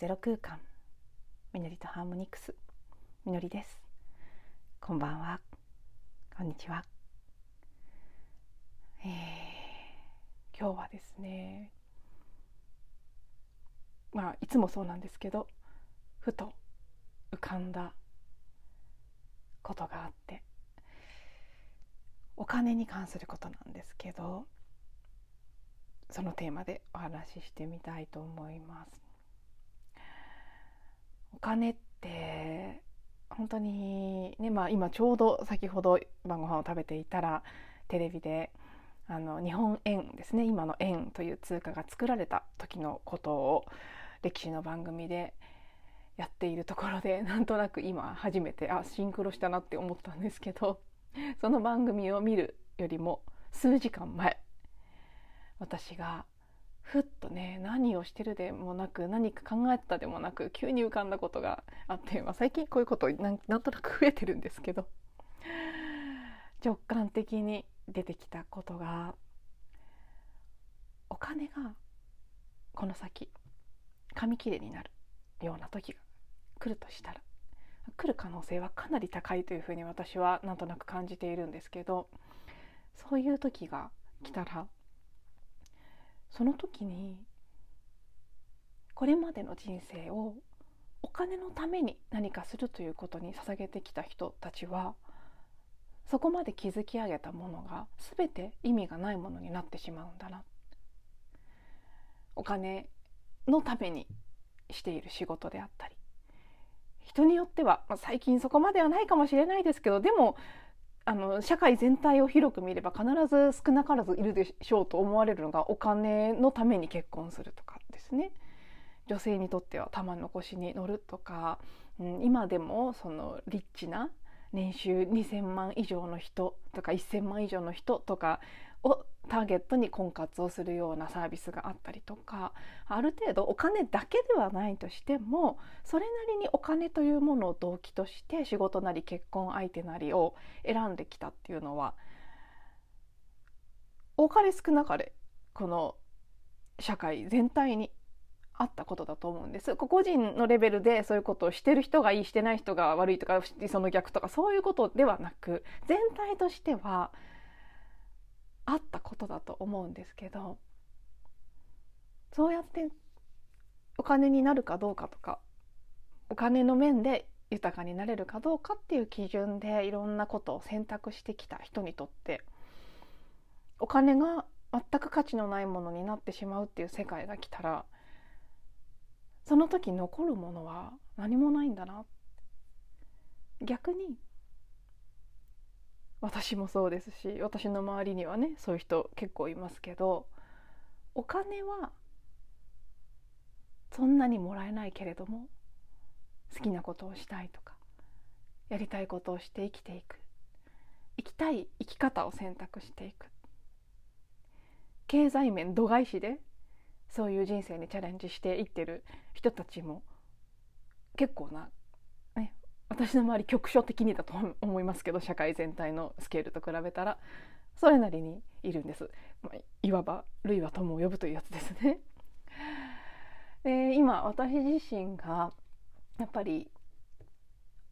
ゼロ空間。みのりとハーモニクス。みのりです。こんばんは。こんにちは、えー、今日はですねまあいつもそうなんですけどふと浮かんだことがあってお金に関することなんですけどそのテーマでお話ししてみたいと思います。お金って本当にねまあ今ちょうど先ほど晩ご飯を食べていたらテレビであの日本円ですね今の円という通貨が作られた時のことを歴史の番組でやっているところで なんとなく今初めてあシンクロしたなって思ったんですけどその番組を見るよりも数時間前私がふっとね何をしてるでもなく何か考えたでもなく急に浮かんだことがあって、まあ、最近こういうことなんなんとなく増えてるんですけど直感的に出てきたことがお金がこの先紙切れになるような時が来るとしたら来る可能性はかなり高いというふうに私はなんとなく感じているんですけどそういう時が来たらその時にこれまでの人生をお金のために何かするということに捧げてきた人たちはそこまで築き上げたものが全て意味がないものになってしまうんだな。お金のためにしている仕事であったり人によっては、まあ、最近そこまではないかもしれないですけどでもあの社会全体を広く見れば必ず少なからずいるでしょうと思われるのがお金のために結婚するとかですね。女性にとっては玉残しに乗るとか、うん、今でもそのリッチな年収2,000万以上の人とか1,000万以上の人とかをターゲットに婚活をするようなサービスがあったりとかある程度お金だけではないとしてもそれなりにお金というものを動機として仕事なり結婚相手なりを選んできたっていうのは多かれ少なかれこの社会全体にあったことだと思うんです。個人のレベルでそういうことをしてる人がいいしてない人が悪いとかその逆とかそういうことではなく全体としてはあったことだと思うんですけどそうやってお金になるかどうかとかお金の面で豊かになれるかどうかっていう基準でいろんなことを選択してきた人にとってお金が全く価値のないものになってしまうっていう世界が来たらその時残るものは何もないんだな。逆に私もそうですし私の周りにはねそういう人結構いますけどお金はそんなにもらえないけれども好きなことをしたいとかやりたいことをして生きていく生きたい生き方を選択していく経済面度外視でそういう人生にチャレンジしていってる人たちも結構な私の周り局所的にだと思いますけど社会全体のスケールと比べたらそれなりにいるんです、まあ、いわば類は友を呼ぶというやつですね。で今私自身がやっぱり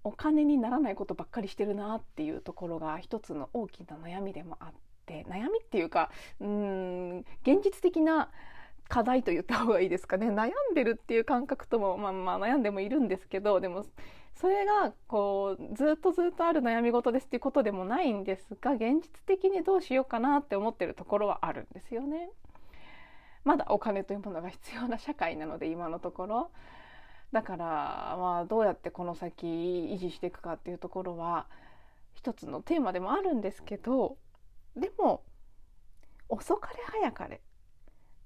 お金にならないことばっかりしてるなっていうところが一つの大きな悩みでもあって悩みっていうかうん現実的な課題と言った方がいいですかね悩んでるっていう感覚ともまあまあ悩んでもいるんですけどでもそれがこうずっとずっとある悩み事ですっていうことでもないんですが現実的にどうしようかなって思ってるところはあるんですよね。まだお金というものが必要な社会なので今のところ。だからまあどうやってこの先維持していくかっていうところは一つのテーマでもあるんですけどでも遅かれ早かれ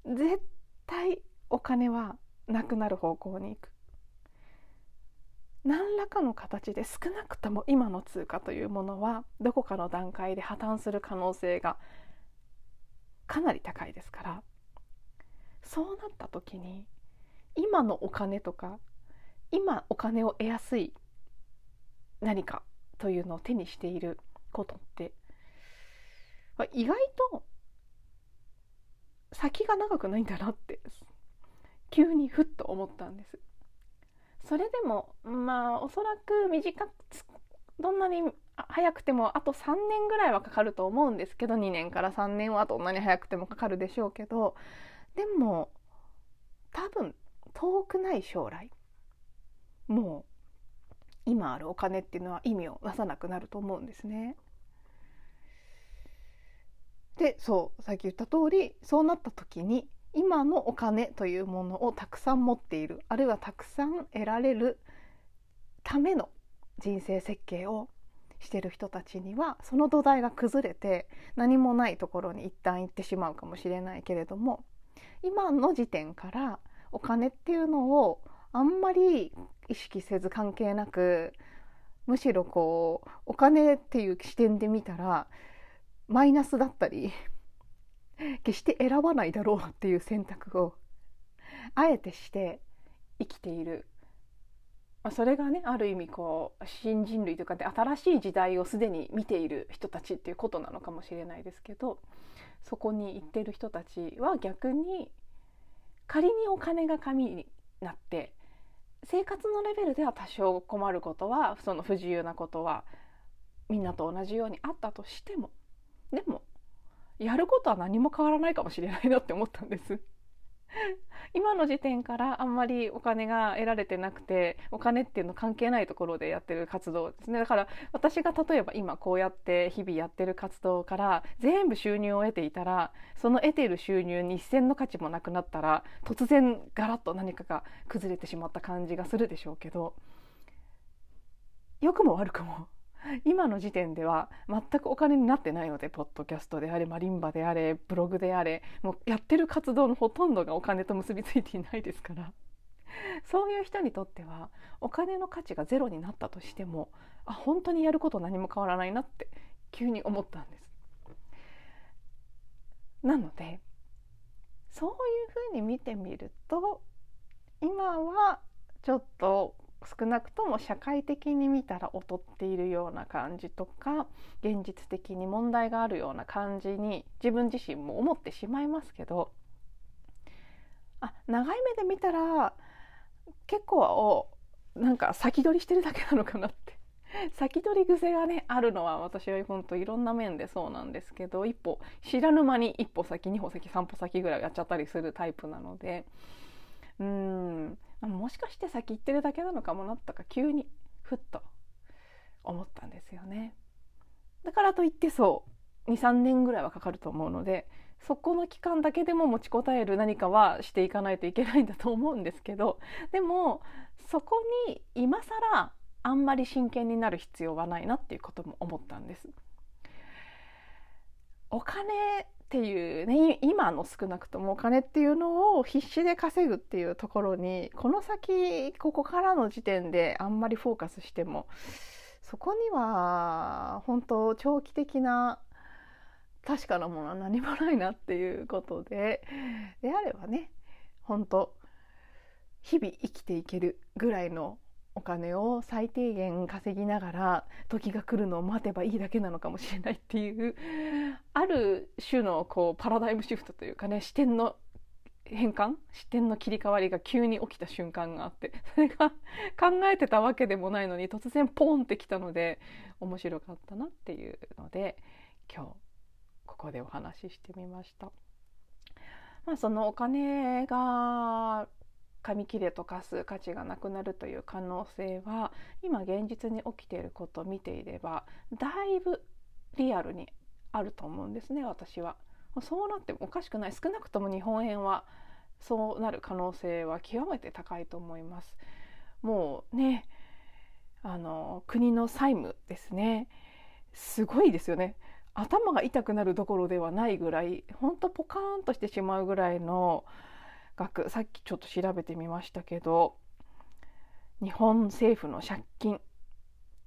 絶対お金はなくなる方向に行く何らかの形で少なくとも今の通貨というものはどこかの段階で破綻する可能性がかなり高いですからそうなった時に今のお金とか今お金を得やすい何かというのを手にしていることって意外と先が長くないんだなって急にふっと思ったんです。それでもまあおそらく短くどんなに早くてもあと3年ぐらいはかかると思うんですけど2年から3年はどんなに早くてもかかるでしょうけどでも多分遠くない将来もう今あるお金っていうのは意味をなさなくなると思うんですね。でそうさっき言った通りそうなった時に今のお金というものをたくさん持っているあるいはたくさん得られるための人生設計をしてる人たちにはその土台が崩れて何もないところに一旦行ってしまうかもしれないけれども今の時点からお金っていうのをあんまり意識せず関係なくむしろこうお金っていう視点で見たらマイナスだったり決して選ばないだろうっていう選択をあえてして生きている、まあ、それがねある意味こう新人類というかで新しい時代をすでに見ている人たちっていうことなのかもしれないですけどそこに行ってる人たちは逆に仮にお金が紙になって生活のレベルでは多少困ることはその不自由なことはみんなと同じようにあったとしてもでもやることは何も変わらないかもしれないなって思ったんです。今の時点からあんまりお金が得られてなくてお金っていうの関係ないところでやってる活動ですね。だから私が例えば今こうやって日々やってる活動から全部収入を得ていたらその得ている収入に一銭の価値もなくなったら突然ガラッと何かが崩れてしまった感じがするでしょうけど良くも悪くも今の時点では全くお金になってないのでポッドキャストであれマリンバであれブログであれもうやってる活動のほとんどがお金と結びついていないですからそういう人にとってはお金の価値がゼロになったとしてもあ本当にやること何も変わらないなって急に思ったんです。なのでそういうふうに見てみると今はちょっと少なくとも社会的に見たら劣っているような感じとか現実的に問題があるような感じに自分自身も思ってしまいますけどあ長い目で見たら結構なんか先取りしてるだけなのかなって。先取り癖がねあるのは私は本当いろんな面でそうなんですけど一歩知らぬ間に一歩先二歩先三歩先ぐらいやっちゃったりするタイプなのでうん。もしかして先行ってるだけなのかもなったか急にふっと思ったんですよね。だからといってそう23年ぐらいはかかると思うのでそこの期間だけでも持ちこたえる何かはしていかないといけないんだと思うんですけどでもそこに今更あんまり真剣になる必要はないなっていうことも思ったんです。お金っていうね今の少なくともお金っていうのを必死で稼ぐっていうところにこの先ここからの時点であんまりフォーカスしてもそこには本当長期的な確かなものは何もないなっていうことでであればね本当日々生きていけるぐらいのお金を最低限稼ぎながら時が来るのを待てばいいだけなのかもしれないっていうある種のこうパラダイムシフトというかね視点の変換視点の切り替わりが急に起きた瞬間があってそれが考えてたわけでもないのに突然ポンってきたので面白かったなっていうので今日ここでお話ししてみました。まあ、そのお金が紙切れとかす価値がなくなるという可能性は今現実に起きていることを見ていればだいぶリアルにあると思うんですね私は。そうなってもおかしくない少なくとも日本円はそうなる可能性は極めて高いと思います。もうねあの国の債務ですねすごいですよね頭が痛くなるどころではないぐらいほんとポカーンとしてしまうぐらいの額さっきちょっと調べてみましたけど日本政府の借金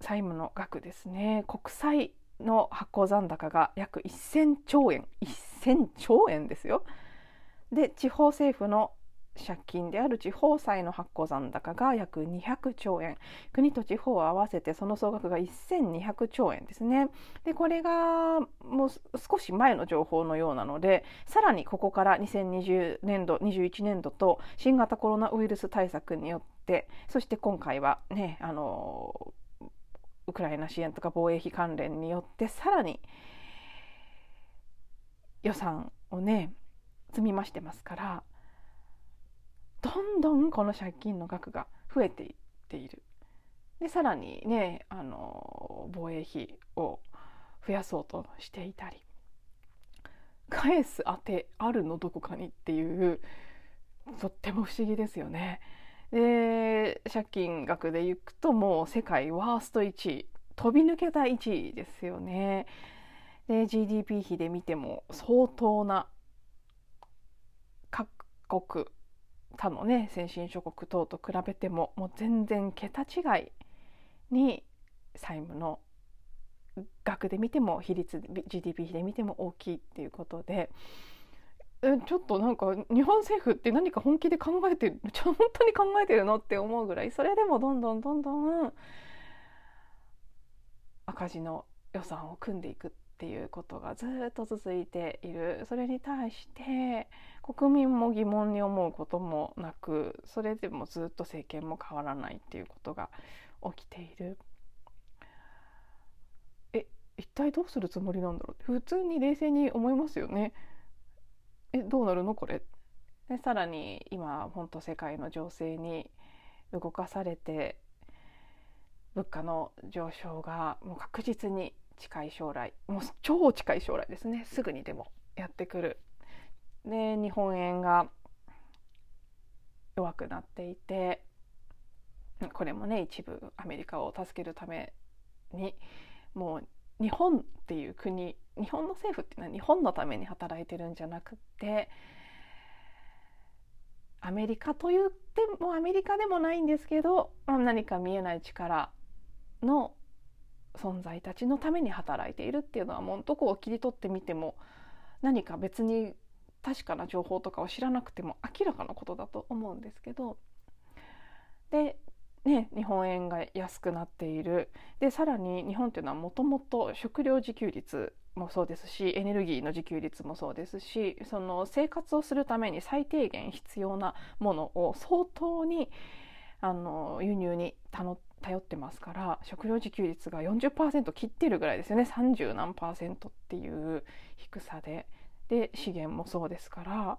債務の額ですね国債の発行残高が約1000兆円1000兆円ですよ。で地方政府の借金である地方債の発行残高が約200兆円。国と地方を合わせてその総額が1200兆円ですね。でこれがもう少し前の情報のようなのでさらにここから2020年度21年度と新型コロナウイルス対策によってそして今回はねあのウクライナ支援とか防衛費関連によってさらに予算をね積み増してますからどんどんこの借金の額が増えていっている。でさらにねあの防衛費を増やそうとしていたり返す当てあるのどこかにっていうとっても不思議ですよね。で借金額でいくともう世界ワースト1位飛び抜けた1位ですよね。で GDP 比で見ても相当な各国他のね先進諸国等と比べてももう全然桁違いに債務の額で見ても比率 GDP 比で見ても大きいっていうことでちょっとなんか日本政府って何か本気で考えてる本当に考えてるのって思うぐらいそれでもどんどんどんどん赤字の予算を組んでいくっていうことがずっと続いているそれに対して国民も疑問に思うこともなくそれでもずっと政権も変わらないっていうことが起きている。え一体どうするつもりなんだろう？普通に冷静に思いますよね。えどうなるのこれ？でさらに今本当世界の情勢に動かされて物価の上昇がもう確実に近い将来もう超近い将来ですねすぐにでもやってくる。で日本円が弱くなっていてこれもね一部アメリカを助けるためにもう日本っていう国日本の政府っていうのは日本のために働いてるんじゃなくってアメリカと言ってもアメリカでもないんですけど、何か見えない力の存在たちのために働いているっていうのはもうどこを切り取ってみても何か別に確かな情報とかを知らなくても明らかなことだと思うんですけど。で、ね、日本円が安くなっている。でさらに日本っていうのはもともと食料自給率もそうですしエネルギーの自給率もそうですしその生活をするために最低限必要なものを相当にあの輸入に頼っ頼ってますから食料自給率が40%切ってるぐらいですよね。30何パーセントっていう低さで。で資源もそうですから。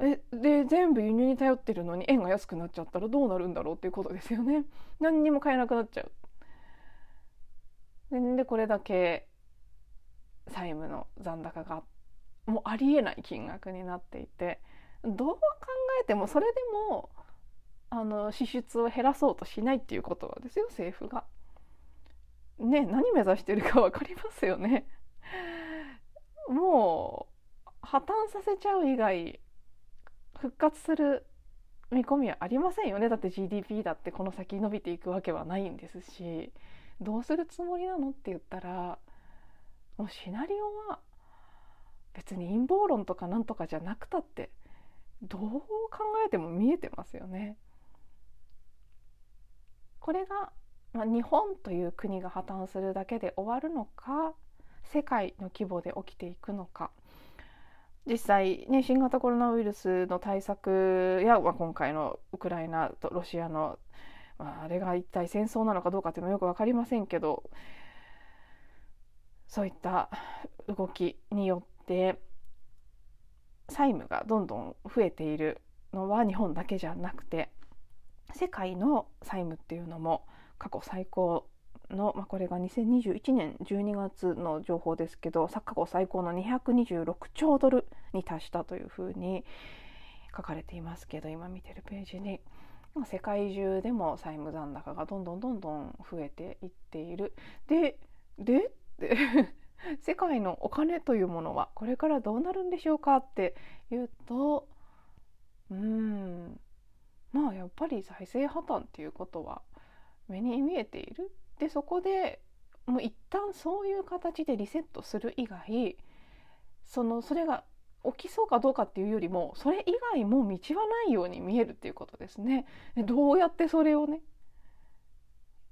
えで全部輸入に頼ってるのに円が安くなっちゃったらどうなるんだろうっていうことですよね。何にも買えなくなっちゃう。でこれだけ債務の残高がもうありえない金額になっていてどう考えてもそれでもあの支出を減らそうとしないっていうことはですよ政府が。ね何目指してるか分かりますよね。もう破綻させちゃう以外復活する見込みはありませんよねだって GDP だってこの先伸びていくわけはないんですしどうするつもりなのって言ったらもうシナリオは別に陰謀論とかなんとかじゃなくたってどう考えても見えてますよね。これが、まあ、日本という国が破綻するだけで終わるのか世界の規模で起きていくのか。実際、ね、新型コロナウイルスの対策や、まあ、今回のウクライナとロシアの、まあ、あれが一体戦争なのかどうかっていうのはよく分かりませんけどそういった動きによって債務がどんどん増えているのは日本だけじゃなくて世界の債務っていうのも過去最高の、まあ、これが2021年12月の情報ですけど過去最高の226兆ドルに達したというふうに書かれていますけど今見てるページに世界中でも債務残高がどんどんどんどん増えていっている。ででで 世界のお金というものはこれからどうなるんでしょうかっていうとうんまあやっぱり財政破綻っていうことは目に見えているでそこでもう一旦そういう形でリセットする以外そのそれが起きそうかどうかっていうよりもそれ以外も道はないように見えるっていうことですね。でどうやってそれをね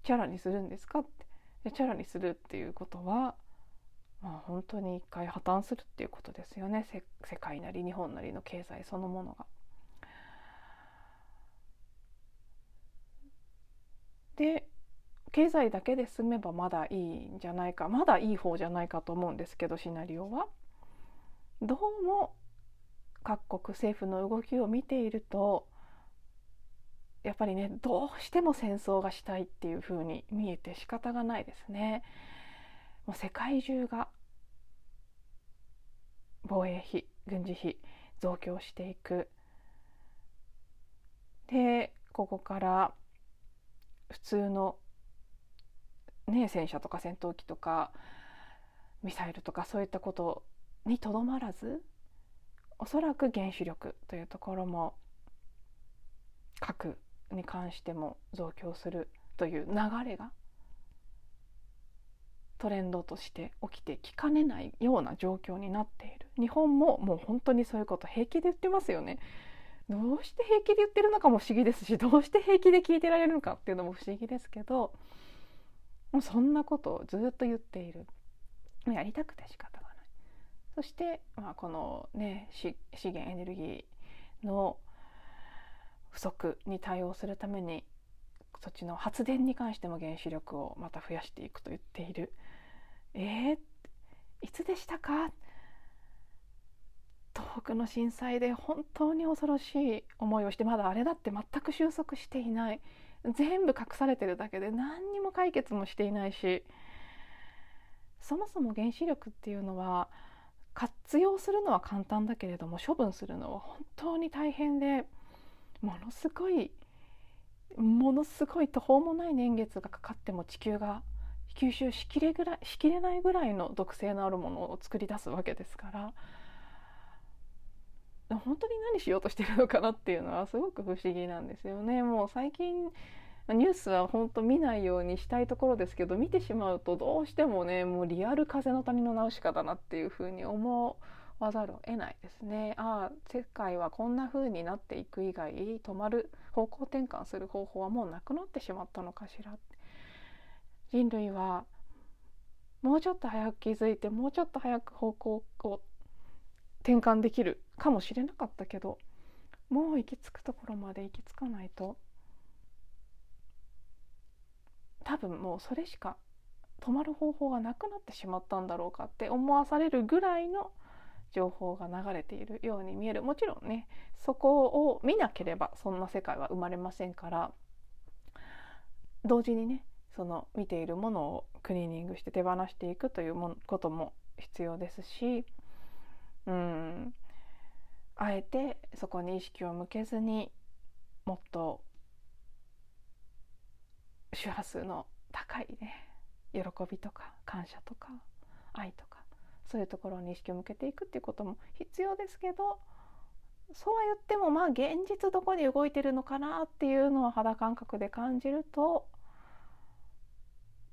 チャラにする？んですかってでチャラにするっていうことは、まあ、本当に一回破綻するっていうことですよね世界なり日本なりの経済そのものが。で経済だけで済めばまだいいんじゃないかまだいい方じゃないかと思うんですけどシナリオは。どうも各国政府の動きを見ているとやっぱりねどうしても戦争がしたいっていう風に見えて仕方がないですね。もう世界中が防衛費軍事費増強していくでここから普通の、ね、戦車とか戦闘機とかミサイルとかそういったことにとどまらずおそらく原子力というところも核に関しても増強するという流れがトレンドとして起きてきかねないような状況になっている。日本ももう本当にそういうこと平気で言ってますよね。どうして平気で言ってるのかも不思議ですしどうして平気で聞いてられるのかっていうのも不思議ですけどもうそんなことをずっと言っている。やりたくて仕方がない。そして、まあ、このね資源エネルギーの不足に対応するためにそっちの発電に関しても原子力をまた増やしていくと言っている。えー、いつでしたか？東北の震災で本当に恐ろしい思いをしてまだあれだって全く収束していない。全部隠されてるだけで何にも解決もしていないし。そもそも原子力っていうのは活用するのは簡単だけれども処分するのは本当に大変でものすごいものすごい途方もない年月がかかっても地球が吸収しきれぐらいしきれないぐらいの毒性のあるものを作り出すわけですから本当に何しようとしてるのかなっていうのはすごく不思議なんですよね。もう最近ニュースは本当見ないようにしたいところですけど見てしまうとどうしてもねもうリアル風の谷のナウシカだなっていうふうに思わざるを得ないですね。ああ世界はこんな風になっていく以外止まる方向転換する方法はもうなくなってしまったのかしら人類はもうちょっと早く気づいてもうちょっと早く方向を転換できるかもしれなかったけどもう行き着くところまで行き着かないと多分もうそれしか止まる方法がなくなってしまったんだろうかって思わされるぐらいの情報が流れているように見える。もちろんねそこを見なければそんな世界は生まれませんから同時にねその見ているものをクリーニングして手放していくというもことも必要ですしうん。あえてそこに意識を向けずにもっと周波数の高いね喜びとか感謝とか愛とかそういうところに意識を向けていくっていうことも必要ですけどそうは言ってもまあ現実どこに動いてるのかなっていうのを肌感覚で感じると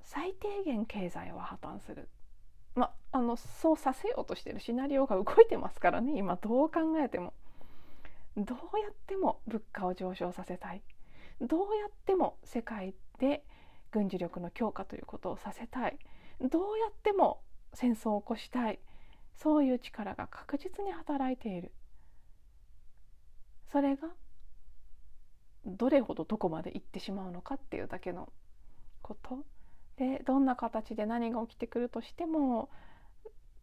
最低限経済は破綻する。まあのそうさせようとしてるシナリオが動いてますからね今どう考えても。どうやっても物価を上昇させたい。どうやっても世界で軍事力の強化ということをさせたい。どうやっても戦争を起こしたい。そういう力が確実に働いている。それがどれほどどこまで行ってしまうのかっていうだけのこと。でどんな形で何が起きてくるとしても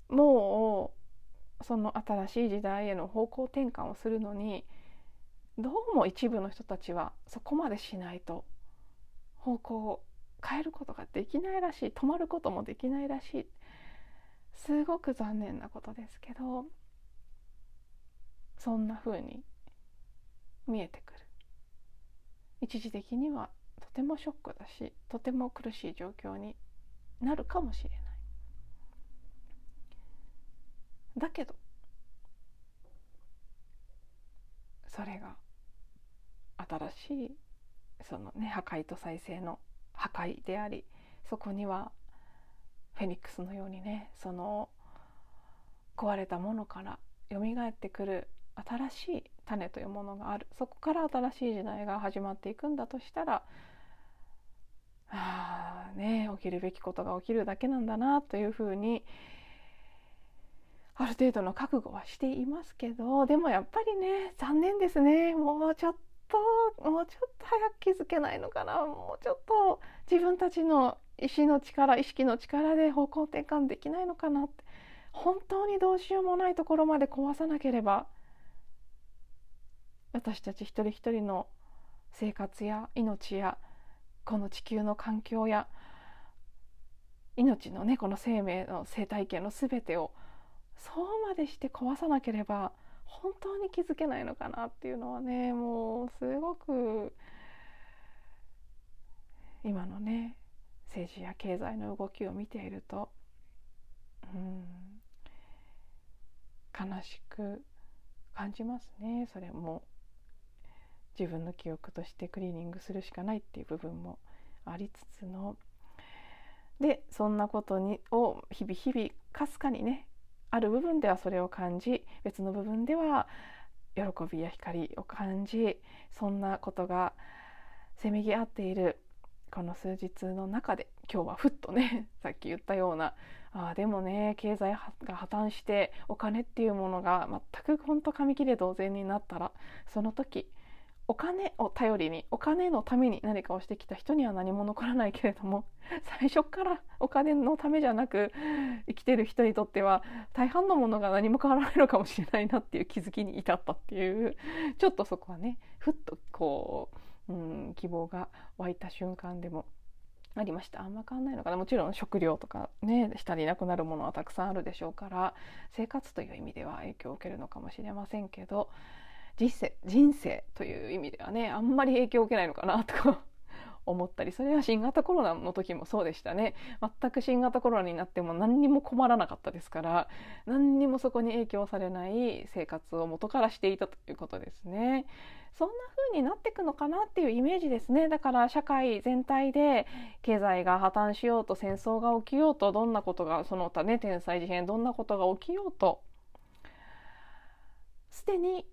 もうその新しい時代への方向転換をするのにどうも一部の人たちはそこまでしないと方向を変えることができないらしい止まることもできないらしい。すごく残念なことですけどそんな風に見えてくる。一時的にはとてもショックだしとても苦しい状況になるかもしれない。だけどそれが新しいそのね破壊と再生の破壊でありそこにはフェニックスのようにねその壊れたものから蘇ってくる新しい種というものがある。そこから新しい時代が始まっていくんだとしたらあね起きるべきことが起きるだけなんだなというふうにある程度の覚悟はしていますけどでもやっぱりね残念ですね。もうちょっともうちょっと早く気づけないのかな。もうちょっと自分たちの意志の力意識の力で方向転換できないのかなって。本当にどうしようもないところまで壊さなければ私たち一人一人の生活や命やこの地球の環境や命のねこの生命の生態系の全てをそうまでして壊さなければ本当に気づけないのかなっていうのはねもうすごく今のね政治や経済の動きを見ていると、うん、悲しく感じますねそれも。自分の記憶としてクリーニングするしかないっていう部分もありつつの。でそんなことにを日々日々かすかにねある部分ではそれを感じ別の部分では喜びや光を感じそんなことがせめぎ合っているこの数日の中で今日はふっとね さっき言ったようなあでもね経済が破綻してお金っていうものが全く本当紙切れ同然になったらその時お金を頼りにお金のために何かをしてきた人には何も残らないけれども 最初から お金のためじゃなく生きてる人にとっては大半のものが何も変わらないのかもしれないなっていう気づきに至ったっていう ちょっとそこはねふっとこう、うん、希望が湧いた瞬間でもありました。あんま変わんないのかな。もちろん食料とかね下になくなるものはたくさんあるでしょうから生活という意味では影響を受けるのかもしれませんけど人生人生という意味ではねあんまり影響を受けないのかなとか 思ったりそれは新型コロナの時もそうでしたね。全く新型コロナになっても何にも困らなかったですから何にもそこに影響されない生活を元からしていたということですね。そんな風になっていくのかなっていうイメージですね。だから社会全体で経済が破綻しようと戦争が起きようとどんなことがその他ね天災事変どんなことが起きようとすでに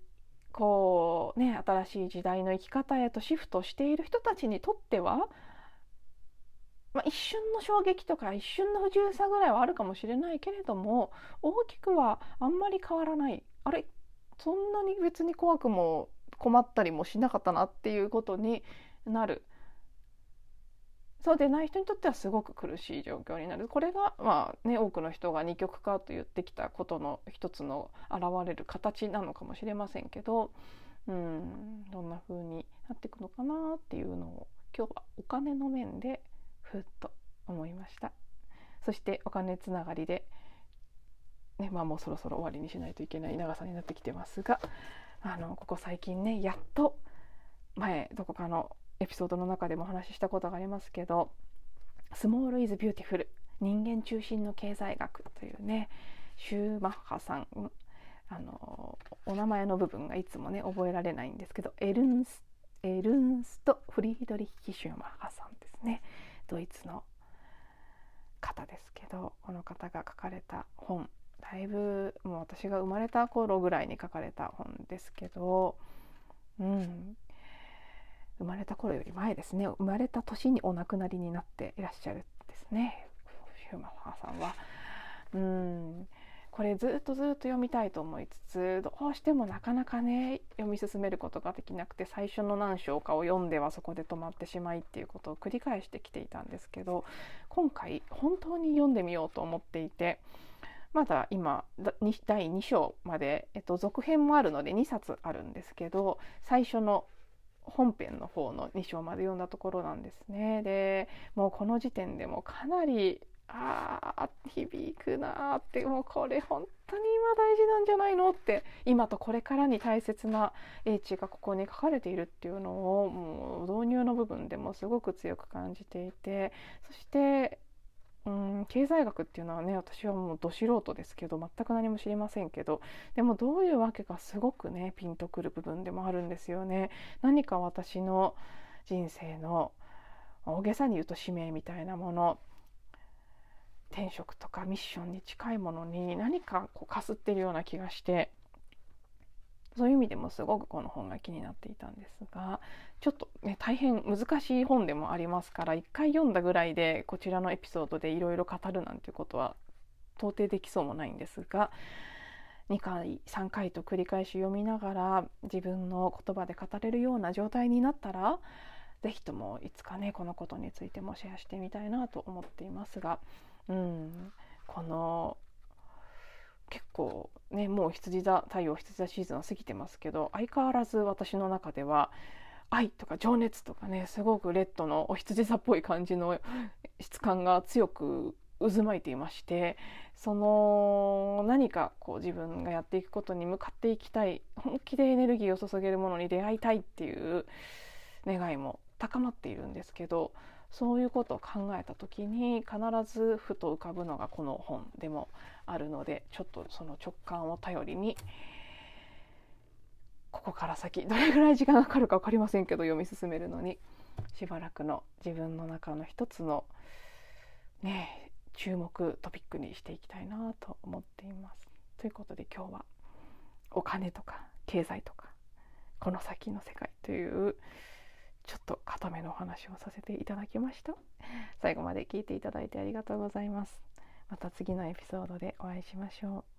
こうね新しい時代の生き方へとシフトしている人たちにとっては、まあ、一瞬の衝撃とか一瞬の不自由さぐらいはあるかもしれないけれども大きくはあんまり変わらない。あれそんなに別に怖くも困ったりもしなかったなっていうことになる。そうでない人にとってはすごく苦しい状況になるこれが、まあね、多くの人が二極化と言ってきたことの一つの現れる形なのかもしれませんけど、うん、どんな風になっていくのかなっていうのを今日はお金の面でふっと思いました。そしてお金つながりで、ねまあ、もうそろそろ終わりにしないといけない長さになってきてますがあのここ最近ねやっと前どこかのエピソードの中でもお話ししたことがありますけど「スモール・イズ・ビューティフル人間中心の経済学」というねシューマッハさんあのお名前の部分がいつもね覚えられないんですけどエルンスエルンスト・フリードリッヒ・シューマッハさんですね。ドイツの方ですけどこの方が書かれた本。だいぶもう私が生まれた頃ぐらいに書かれた本ですけど、うん、生まれた頃より前ですね。生まれた年にお亡くなりになっていらっしゃるんですね。ヒューマンハーさんは。うん。これずっとずっと読みたいと思いつつどうしてもなかなかね読み進めることができなくて最初の何章かを読んではそこで止まってしまいっていうことを繰り返してきていたんですけど今回本当に読んでみようと思っていてまだ今第2章まで、えっと、続編もあるので2冊あるんですけど最初の本編の方の2章まで読んだところなんですね。でもうこの時点でもかなりああ響くなーってもうこれ本当に今大事なんじゃないのって今とこれからに大切な英知がここに書かれているっていうのをもう導入の部分でもすごく強く感じていてそしてうん経済学っていうのはね私はもうど素人ですけど全く何も知りませんけどでもどういうわけかすごくねピンとくる部分でもあるんですよね。何か私の人生の大げさに言うと使命みたいなもの転職とかミッションに近いものに何かこうかすってるような気がしてそういう意味でもすごくこの本が気になっていたんですがちょっとね大変難しい本でもありますから一回読んだぐらいでこちらのエピソードでいろいろ語るなんていうことは到底できそうもないんですが2回3回と繰り返し読みながら自分の言葉で語れるような状態になったら是非ともいつかねこのことについてもシェアしてみたいなと思っていますが、うん、この結構ねもう羊座太陽羊座シーズンは過ぎてますけど相変わらず私の中では愛とか情熱とかねすごくレッドのお羊座っぽい感じの質感が強く渦巻いていましてその何かこう自分がやっていくことに向かっていきたい本気でエネルギーを注げるものに出会いたいっていう願いも高まっているんですけどそういうことを考えた時に必ずふと浮かぶのがこの本でもあるのでちょっとその直感を頼りにここから先どれぐらい時間がかかるか分かりませんけど読み進めるのにしばらくの自分の中の一つのね注目トピックにしていきたいなと思っています。ということで今日はお金とか経済とかこの先の世界というちょっと固めのお話をさせていただきました。最後まで聞いていただいてありがとうございます。また次のエピソードでお会いしましょう。